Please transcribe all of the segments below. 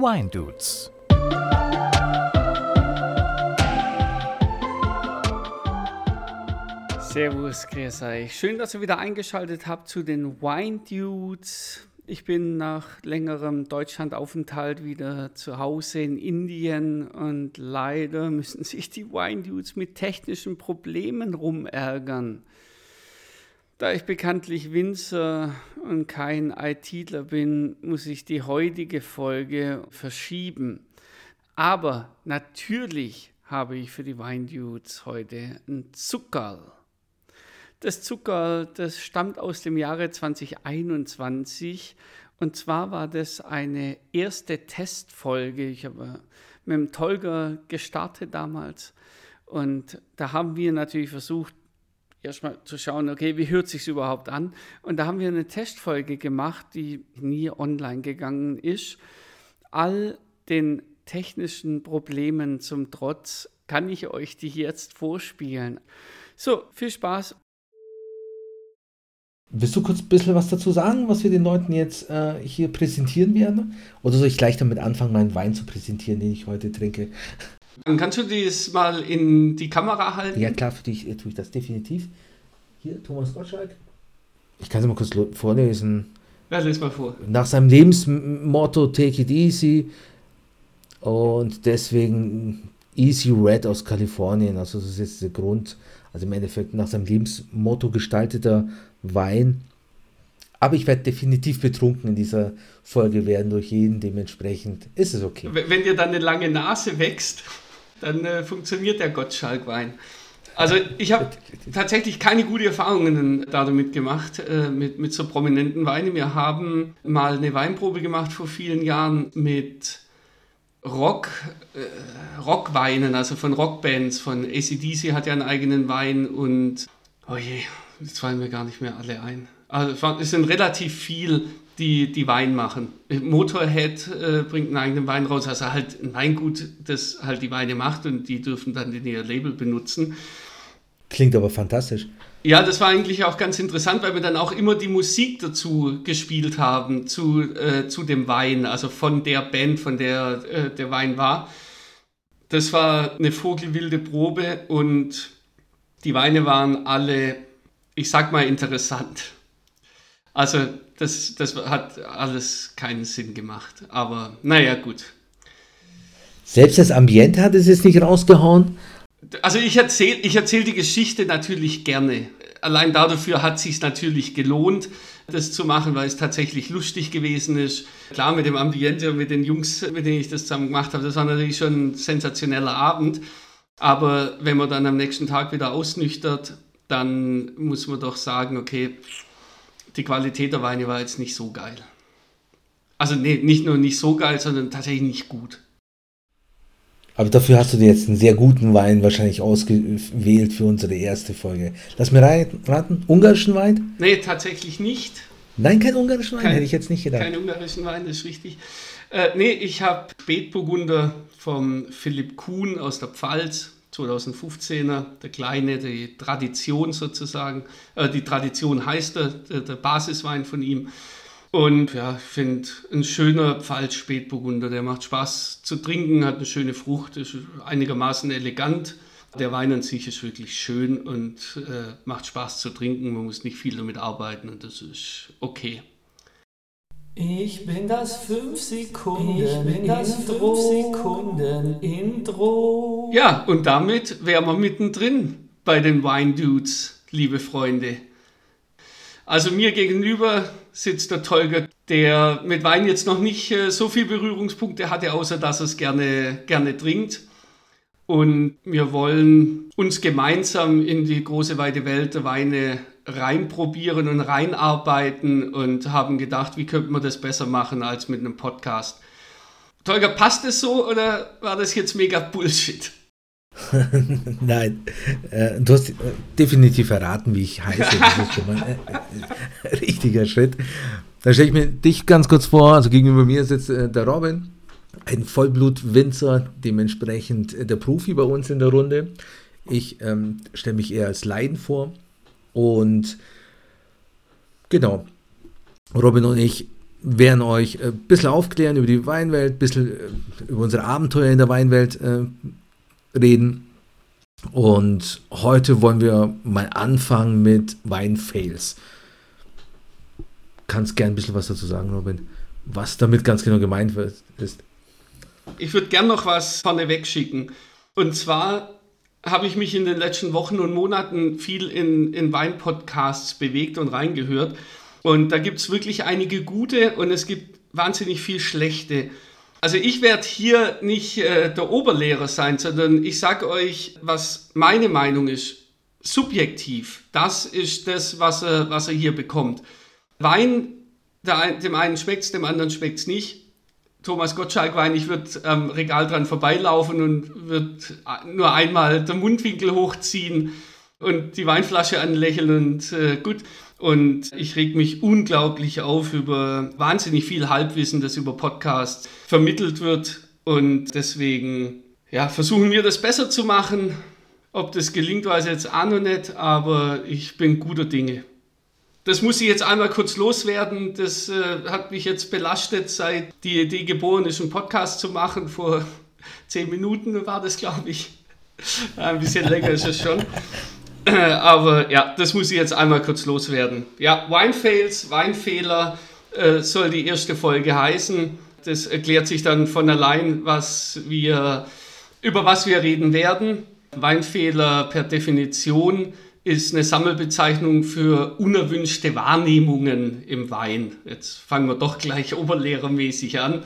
Wine Dudes. Servus, grüß euch. Schön, dass ihr wieder eingeschaltet habt zu den Wine Dudes. Ich bin nach längerem Deutschlandaufenthalt wieder zu Hause in Indien und leider müssen sich die Wine Dudes mit technischen Problemen rumärgern. Da ich bekanntlich Winzer und kein ITler bin, muss ich die heutige Folge verschieben. Aber natürlich habe ich für die Wine Dudes heute ein Zuckerl. Das Zuckerl, das stammt aus dem Jahre 2021 und zwar war das eine erste Testfolge. Ich habe mit dem Tolga gestartet damals und da haben wir natürlich versucht, erstmal zu schauen, okay, wie hört sich überhaupt an? Und da haben wir eine Testfolge gemacht, die nie online gegangen ist. All den technischen Problemen zum Trotz kann ich euch die jetzt vorspielen. So, viel Spaß. Willst du kurz ein bisschen was dazu sagen, was wir den Leuten jetzt äh, hier präsentieren werden? Oder soll ich gleich damit anfangen, meinen Wein zu präsentieren, den ich heute trinke? Dann kannst du das mal in die Kamera halten? Ja, klar, für dich äh, tue ich das definitiv. Hier, Thomas Gottschalk. Ich kann es mal kurz vorlesen. Ja, lese mal vor. Nach seinem Lebensmotto Take it easy und deswegen Easy Red aus Kalifornien. Also das ist jetzt der Grund, also im Endeffekt nach seinem Lebensmotto gestalteter Wein. Aber ich werde definitiv betrunken in dieser Folge werden durch jeden. Dementsprechend ist es okay. Wenn dir dann eine lange Nase wächst, dann äh, funktioniert der Gottschalk-Wein. Also ich habe tatsächlich keine guten Erfahrungen damit gemacht, äh, mit, mit so prominenten Weinen. Wir haben mal eine Weinprobe gemacht vor vielen Jahren mit Rock, äh, Rockweinen, also von Rockbands, von ACDC hat ja einen eigenen Wein und, oh je, jetzt fallen mir gar nicht mehr alle ein. Also es sind relativ viel, die, die Wein machen. Motorhead äh, bringt einen eigenen Wein raus, also halt ein Weingut, das halt die Weine macht und die dürfen dann in ihr Label benutzen. Klingt aber fantastisch. Ja, das war eigentlich auch ganz interessant, weil wir dann auch immer die Musik dazu gespielt haben, zu, äh, zu dem Wein, also von der Band, von der äh, der Wein war. Das war eine vogelwilde Probe und die Weine waren alle, ich sag mal, interessant. Also das, das hat alles keinen Sinn gemacht, aber naja, gut. Selbst das Ambiente hat es jetzt nicht rausgehauen? Also ich erzähle ich erzähl die Geschichte natürlich gerne. Allein dafür hat es sich natürlich gelohnt, das zu machen, weil es tatsächlich lustig gewesen ist. Klar, mit dem Ambiente und mit den Jungs, mit denen ich das zusammen gemacht habe, das war natürlich schon ein sensationeller Abend. Aber wenn man dann am nächsten Tag wieder ausnüchtert, dann muss man doch sagen, okay, die Qualität der Weine war jetzt nicht so geil. Also nee, nicht nur nicht so geil, sondern tatsächlich nicht gut. Aber dafür hast du dir jetzt einen sehr guten Wein wahrscheinlich ausgewählt für unsere erste Folge. Lass mir raten, ungarischen Wein? Nee, tatsächlich nicht. Nein, kein ungarischen Wein, kein, hätte ich jetzt nicht gedacht. Kein ungarischen Wein, das ist richtig. Äh, nee, ich habe Spätburgunder vom Philipp Kuhn aus der Pfalz, 2015er, der kleine, die Tradition sozusagen. Äh, die Tradition heißt der, der, der Basiswein von ihm. Und ja, ich finde, ein schöner Pfalz-Spätburgunder, der macht Spaß zu trinken, hat eine schöne Frucht, ist einigermaßen elegant. Der Wein an sich ist wirklich schön und äh, macht Spaß zu trinken. Man muss nicht viel damit arbeiten und das ist okay. Ich bin das 5 Sekunden, ich bin das 5 Sekunden Intro. Ja, und damit wären wir mittendrin bei den Wine Dudes, liebe Freunde. Also mir gegenüber sitzt der Tolga, der mit Wein jetzt noch nicht äh, so viel Berührungspunkte hatte, außer dass er es gerne, gerne trinkt. Und wir wollen uns gemeinsam in die große weite Welt der Weine reinprobieren und reinarbeiten und haben gedacht, wie könnte man das besser machen als mit einem Podcast. Tolga, passt es so oder war das jetzt mega Bullshit? Nein, äh, du hast äh, definitiv verraten, wie ich heiße. Das ist schon mal ein äh, richtiger Schritt. Dann stelle ich mir dich ganz kurz vor. Also gegenüber mir sitzt äh, der Robin, ein Vollblut-Winzer, dementsprechend äh, der Profi bei uns in der Runde. Ich ähm, stelle mich eher als Leiden vor. Und genau, Robin und ich werden euch ein bisschen aufklären über die Weinwelt, ein bisschen über unsere Abenteuer in der Weinwelt äh, reden. Und heute wollen wir mal anfangen mit Weinfails. Kannst gern ein bisschen was dazu sagen, Robin, was damit ganz genau gemeint ist. Ich würde gern noch was vorneweg schicken. Und zwar habe ich mich in den letzten Wochen und Monaten viel in, in Weinpodcasts bewegt und reingehört. Und da gibt es wirklich einige gute und es gibt wahnsinnig viel schlechte. Also ich werde hier nicht äh, der Oberlehrer sein, sondern ich sage euch, was meine Meinung ist. Subjektiv. Das ist das, was er, was er hier bekommt. Wein, der, dem einen schmeckt es, dem anderen schmeckt es nicht. Thomas Gottschalk Wein, ich würde am Regal dran vorbeilaufen und würde nur einmal den Mundwinkel hochziehen und die Weinflasche anlächeln und äh, gut. Und ich reg mich unglaublich auf über wahnsinnig viel Halbwissen, das über Podcasts vermittelt wird. Und deswegen ja, versuchen wir das besser zu machen. Ob das gelingt, weiß ich jetzt auch noch nicht, aber ich bin guter Dinge. Das muss ich jetzt einmal kurz loswerden. Das äh, hat mich jetzt belastet, seit die Idee geboren ist, einen Podcast zu machen. Vor zehn Minuten war das, glaube ich. Ein bisschen länger ist es schon. Aber ja, das muss ich jetzt einmal kurz loswerden. Ja, Winefails, Weinfehler äh, soll die erste Folge heißen. Das erklärt sich dann von allein, was wir, über was wir reden werden. Weinfehler per Definition ist eine Sammelbezeichnung für unerwünschte Wahrnehmungen im Wein. Jetzt fangen wir doch gleich oberlehrermäßig an.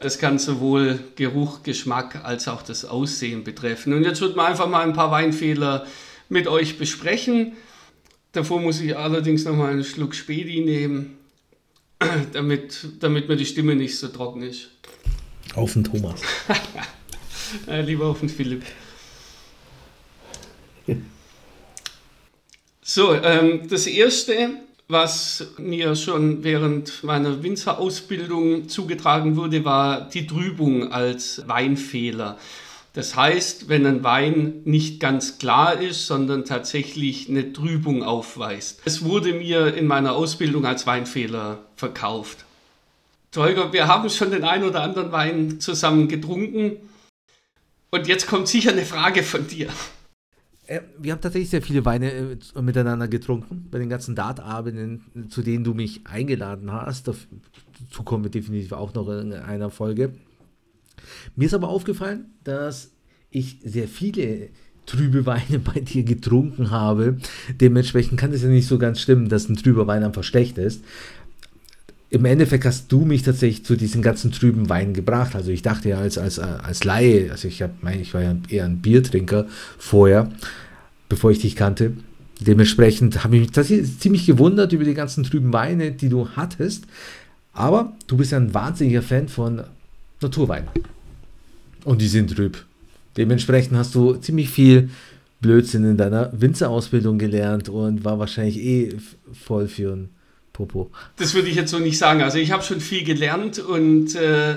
Das kann sowohl Geruch, Geschmack als auch das Aussehen betreffen. Und jetzt wird man einfach mal ein paar Weinfehler mit euch besprechen. Davor muss ich allerdings noch mal einen Schluck Spedi nehmen, damit, damit mir die Stimme nicht so trocken ist. Auf den Thomas. Lieber auf den Philipp. So, ähm, das erste, was mir schon während meiner Winzerausbildung zugetragen wurde, war die Trübung als Weinfehler. Das heißt, wenn ein Wein nicht ganz klar ist, sondern tatsächlich eine Trübung aufweist. Es wurde mir in meiner Ausbildung als Weinfehler verkauft. Tolga, wir haben schon den einen oder anderen Wein zusammen getrunken. Und jetzt kommt sicher eine Frage von dir. Äh, wir haben tatsächlich sehr viele Weine äh, miteinander getrunken, bei den ganzen Dartabenden, zu denen du mich eingeladen hast. Dazu kommen wir definitiv auch noch in einer Folge. Mir ist aber aufgefallen, dass ich sehr viele trübe Weine bei dir getrunken habe. Dementsprechend kann es ja nicht so ganz stimmen, dass ein trüber Wein einfach schlecht ist. Im Endeffekt hast du mich tatsächlich zu diesen ganzen trüben Weinen gebracht. Also ich dachte ja als, als, als Laie, also ich, hab, ich war ja eher ein Biertrinker vorher, bevor ich dich kannte. Dementsprechend habe ich mich tatsächlich ziemlich gewundert über die ganzen trüben Weine, die du hattest. Aber du bist ja ein wahnsinniger Fan von Naturwein. Und die sind trüb. Dementsprechend hast du ziemlich viel Blödsinn in deiner Winzerausbildung gelernt und war wahrscheinlich eh voll für ein Popo. Das würde ich jetzt so nicht sagen. Also ich habe schon viel gelernt und äh,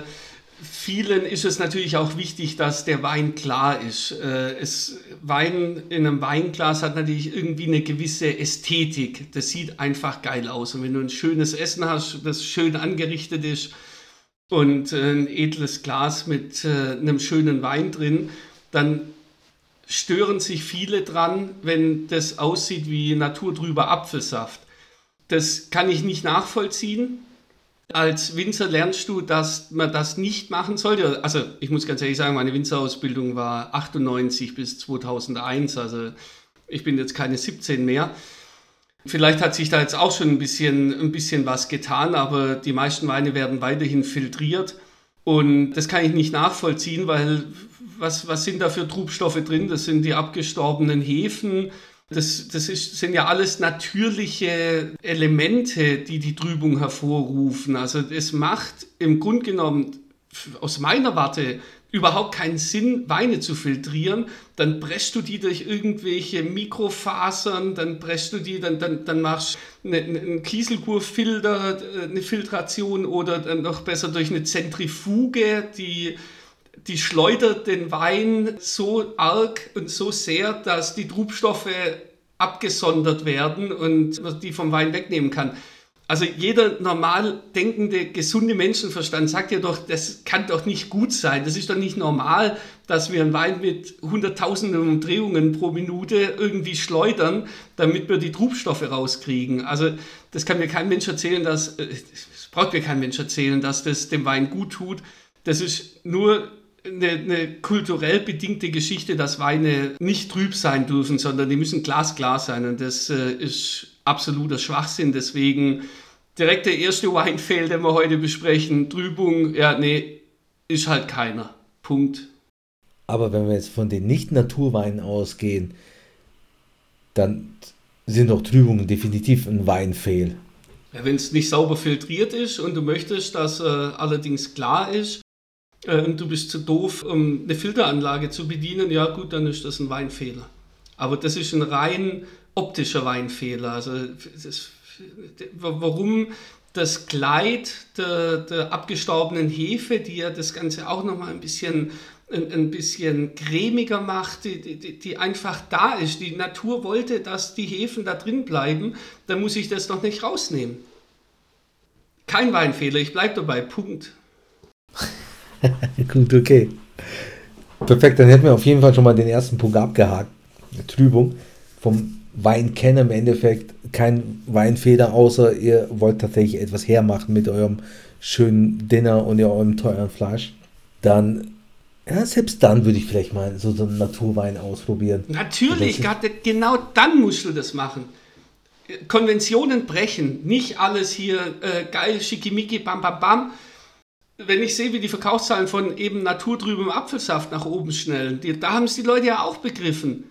vielen ist es natürlich auch wichtig, dass der Wein klar ist. Äh, es, Wein in einem Weinglas hat natürlich irgendwie eine gewisse Ästhetik. Das sieht einfach geil aus. Und wenn du ein schönes Essen hast, das schön angerichtet ist, und äh, ein edles Glas mit äh, einem schönen Wein drin, dann stören sich viele dran, wenn das aussieht wie naturtrüber Apfelsaft. Das kann ich nicht nachvollziehen. Als Winzer lernst du, dass man das nicht machen sollte. Also ich muss ganz ehrlich sagen, meine Winzerausbildung war 98 bis 2001, also ich bin jetzt keine 17 mehr. Vielleicht hat sich da jetzt auch schon ein bisschen, ein bisschen was getan, aber die meisten Weine werden weiterhin filtriert. Und das kann ich nicht nachvollziehen, weil was, was sind da für Trubstoffe drin? Das sind die abgestorbenen Hefen. Das, das ist, sind ja alles natürliche Elemente, die die Trübung hervorrufen. Also es macht im Grunde genommen aus meiner Warte überhaupt keinen Sinn, Weine zu filtrieren. Dann presst du die durch irgendwelche Mikrofasern, dann presst du die, dann, dann, dann machst du eine, einen Kieselkurfilter, eine Filtration oder dann noch besser durch eine Zentrifuge, die, die schleudert den Wein so arg und so sehr, dass die Trubstoffe abgesondert werden und die vom Wein wegnehmen kann. Also jeder normal denkende, gesunde Menschenverstand sagt ja doch, das kann doch nicht gut sein. Das ist doch nicht normal, dass wir einen Wein mit hunderttausenden Umdrehungen pro Minute irgendwie schleudern, damit wir die Trubstoffe rauskriegen. Also das kann mir kein Mensch erzählen, dass, äh, das braucht mir kein Mensch erzählen, dass das dem Wein gut tut. Das ist nur eine, eine, kulturell bedingte Geschichte, dass Weine nicht trüb sein dürfen, sondern die müssen glasklar sein. Und das äh, ist absoluter Schwachsinn. Deswegen direkt der erste Weinfail, den wir heute besprechen. Trübung, ja, nee, ist halt keiner. Punkt. Aber wenn wir jetzt von den Nicht-Naturweinen ausgehen, dann sind auch Trübungen definitiv ein Weinfail. Ja, wenn es nicht sauber filtriert ist und du möchtest, dass äh, allerdings klar ist äh, und du bist zu doof, um eine Filteranlage zu bedienen, ja gut, dann ist das ein Weinfehler. Aber das ist ein rein optischer Weinfehler. Also das, warum das Kleid der, der, abgestorbenen Hefe, die ja das Ganze auch nochmal ein bisschen, ein, ein, bisschen cremiger macht, die, die, die, einfach da ist. Die Natur wollte, dass die Hefen da drin bleiben, dann muss ich das doch nicht rausnehmen. Kein Weinfehler, ich bleibe dabei, Punkt. Gut, okay. Perfekt, dann hätten wir auf jeden Fall schon mal den ersten Punkt abgehakt. Trübung vom Weinkenner im Endeffekt kein Weinfeder, außer ihr wollt tatsächlich etwas hermachen mit eurem schönen Dinner und eurem teuren Fleisch, dann, ja, selbst dann würde ich vielleicht mal so, so einen Naturwein ausprobieren. Natürlich, gerade genau dann musst du das machen. Konventionen brechen, nicht alles hier äh, geil, schickimicki, bam, bam, bam. Wenn ich sehe, wie die Verkaufszahlen von eben naturtrübem Apfelsaft nach oben schnellen, die, da haben es die Leute ja auch begriffen.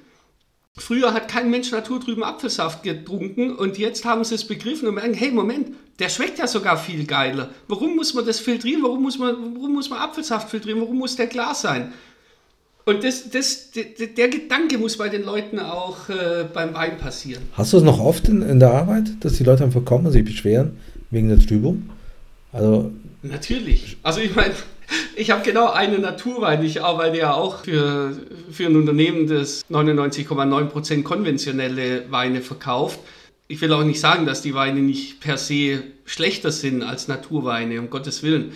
Früher hat kein Mensch naturtrüben Apfelsaft getrunken und jetzt haben sie es begriffen und merken, hey, Moment, der schmeckt ja sogar viel geiler. Warum muss man das filtrieren? Warum muss man, warum muss man Apfelsaft filtrieren? Warum muss der klar sein? Und das, das, der, der Gedanke muss bei den Leuten auch äh, beim Wein passieren. Hast du es noch oft in, in der Arbeit, dass die Leute einfach kommen und sich beschweren wegen der Trübung? Also Natürlich. Also ich meine, ich habe genau eine Naturwein. Ich arbeite ja auch für, für ein Unternehmen, das 99,9% konventionelle Weine verkauft. Ich will auch nicht sagen, dass die Weine nicht per se schlechter sind als Naturweine, um Gottes Willen.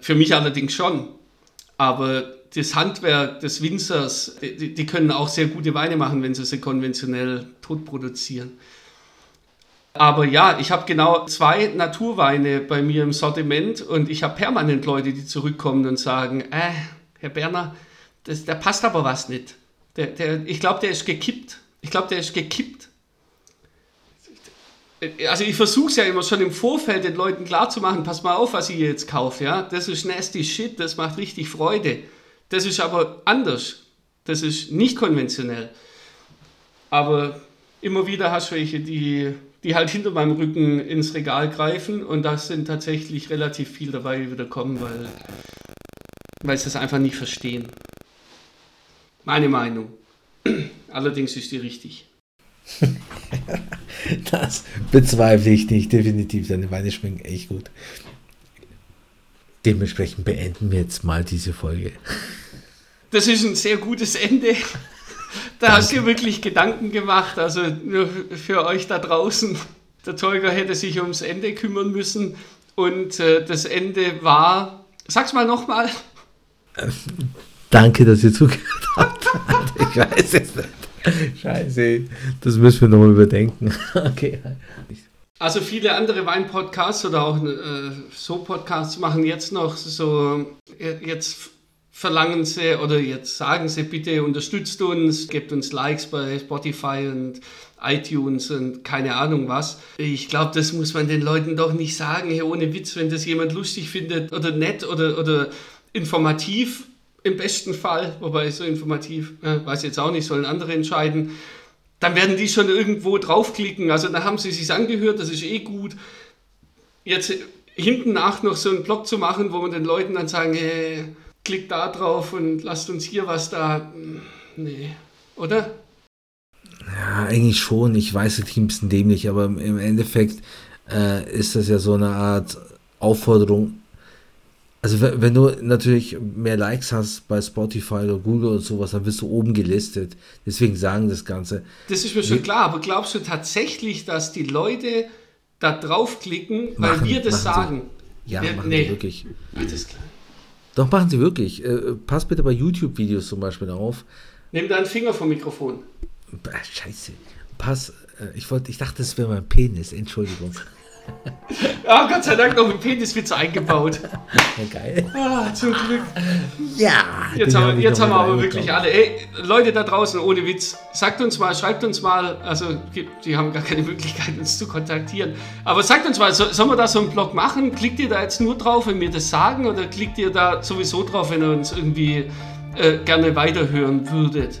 Für mich allerdings schon. Aber das Handwerk des Winzers, die, die können auch sehr gute Weine machen, wenn sie sie konventionell tot produzieren. Aber ja, ich habe genau zwei Naturweine bei mir im Sortiment und ich habe permanent Leute, die zurückkommen und sagen, äh, Herr Berner, das, da passt aber was nicht. Der, der, ich glaube, der ist gekippt. Ich glaube, der ist gekippt. Also ich versuche es ja immer schon im Vorfeld den Leuten klarzumachen, pass mal auf, was ihr jetzt kauft. Ja? Das ist nasty shit, das macht richtig Freude. Das ist aber anders. Das ist nicht konventionell. Aber immer wieder hast du welche, die die halt hinter meinem Rücken ins Regal greifen und da sind tatsächlich relativ viel dabei, die wieder kommen, weil, weil sie es einfach nicht verstehen. Meine Meinung. Allerdings ist die richtig. das bezweifle ich nicht, definitiv. Deine Weine schmecken echt gut. Dementsprechend beenden wir jetzt mal diese Folge. Das ist ein sehr gutes Ende. Da Danke. hast du wirklich Gedanken gemacht. Also nur für euch da draußen. Der Tolga hätte sich ums Ende kümmern müssen. Und äh, das Ende war. Sag's mal nochmal. Danke, dass ihr zugehört habt. ich weiß es nicht. Scheiße. Das müssen wir nochmal überdenken. okay. Also viele andere Wein-Podcasts oder auch äh, so Podcasts machen jetzt noch so äh, jetzt verlangen sie oder jetzt sagen sie bitte unterstützt uns, gebt uns Likes bei Spotify und iTunes und keine Ahnung was. Ich glaube, das muss man den Leuten doch nicht sagen, hey, ohne Witz, wenn das jemand lustig findet oder nett oder, oder informativ im besten Fall, wobei so informativ, ja, weiß jetzt auch nicht, sollen andere entscheiden, dann werden die schon irgendwo draufklicken. Also da haben sie sich angehört, das ist eh gut. Jetzt hinten nach noch so einen Blog zu machen, wo man den Leuten dann sagen, hey, klickt da drauf und lasst uns hier was da. Nee, oder? Ja, eigentlich schon. Ich weiß, das klingt ein bisschen dämlich, aber im Endeffekt äh, ist das ja so eine Art Aufforderung. Also wenn du natürlich mehr Likes hast bei Spotify oder Google oder sowas, dann wirst du oben gelistet. Deswegen sagen das Ganze. Das ist mir schon klar, aber glaubst du tatsächlich, dass die Leute da draufklicken, weil Machen- wir das machen Sie. sagen. Ja, Ja, machen nee. Wirklich. Alles klar. Doch, machen Sie wirklich. Äh, passt bitte bei YouTube-Videos zum Beispiel auf. Nimm deinen Finger vom Mikrofon. Bah, scheiße. Pass. Äh, ich, wollte, ich dachte, das wäre mein Penis. Entschuldigung. Ah, Gott sei Dank noch ein Peniswitz eingebaut. Ja, geil. Ah, zum Glück. Ja. Jetzt haben, hab wir, jetzt haben wir aber wirklich alle. Ey, Leute da draußen, ohne Witz, sagt uns mal, schreibt uns mal, also die haben gar keine Möglichkeit, uns zu kontaktieren. Aber sagt uns mal, so, sollen wir da so einen Blog machen? Klickt ihr da jetzt nur drauf, wenn wir das sagen, oder klickt ihr da sowieso drauf, wenn ihr uns irgendwie äh, gerne weiterhören würdet?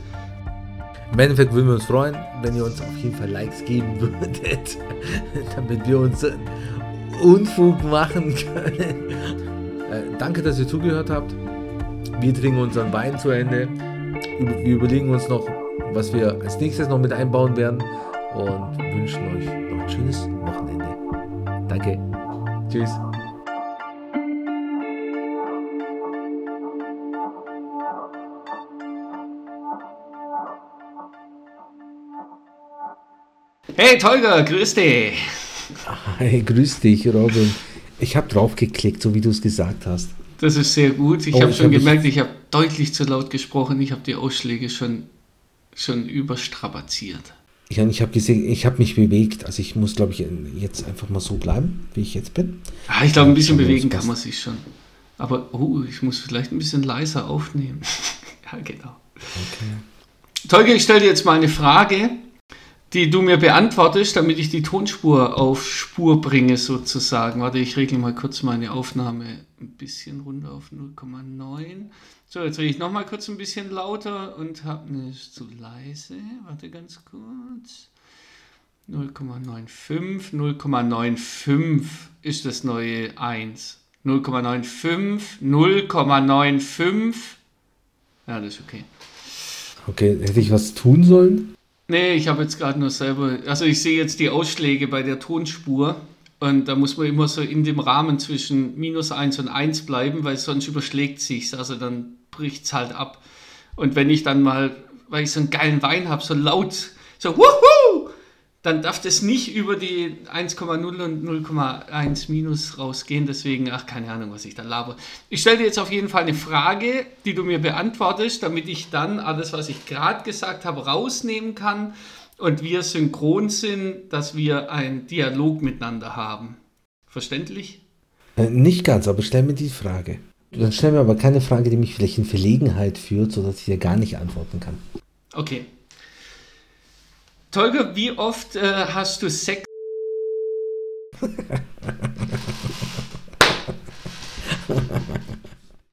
Im Endeffekt würden wir uns freuen, wenn ihr uns auf jeden Fall Likes geben würdet, damit wir uns Unfug machen können. Äh, danke, dass ihr zugehört habt. Wir trinken unseren Wein zu Ende. Wir überlegen uns noch, was wir als nächstes noch mit einbauen werden und wünschen euch noch ein schönes Wochenende. Danke. Tschüss. Hey Tolga, grüß dich. Hi, grüß dich, Robin. Ich habe draufgeklickt, so wie du es gesagt hast. Das ist sehr gut. Ich Oh, habe ich schon hab gemerkt, ich habe deutlich zu laut gesprochen. Ich habe die Ausschläge schon, schon überstrapaziert. Ja, ich habe gesehen, ich habe mich bewegt. Also ich muss, glaube ich, jetzt einfach mal so bleiben, wie ich jetzt bin. Ah, ich glaube, ein bisschen bewegen kann man sich schon. Aber oh, ich muss vielleicht ein bisschen leiser aufnehmen. ja, genau. Okay. Tolge, ich stelle dir jetzt mal eine Frage, die du mir beantwortest, damit ich die Tonspur auf Spur bringe, sozusagen. Warte, ich regle mal kurz meine Aufnahme ein bisschen runter auf 0,9. So, jetzt rede ich nochmal kurz ein bisschen lauter und habe ne, ist zu leise. Warte ganz kurz. 0,95, 0,95 ist das neue 1. 0,95, 0,95. Ja, das ist okay. Okay, hätte ich was tun sollen? Nee, ich habe jetzt gerade nur selber, also ich sehe jetzt die Ausschläge bei der Tonspur und da muss man immer so in dem Rahmen zwischen minus 1 und 1 bleiben, weil sonst überschlägt sich's, also dann bricht es halt ab. Und wenn ich dann mal, weil ich so einen geilen Wein habe, so laut, so wuhu, dann darf das nicht über die 1,0 und 0,1 minus rausgehen. Deswegen, ach, keine Ahnung, was ich da laber. Ich stelle dir jetzt auf jeden Fall eine Frage, die du mir beantwortest, damit ich dann alles, was ich gerade gesagt habe, rausnehmen kann und wir synchron sind, dass wir einen Dialog miteinander haben. Verständlich? Äh, nicht ganz, aber stell mir die Frage. Dann stell mir aber keine Frage, die mich vielleicht in Verlegenheit führt, sodass ich dir gar nicht antworten kann. Okay. Tolga, wie oft äh, hast du Sex?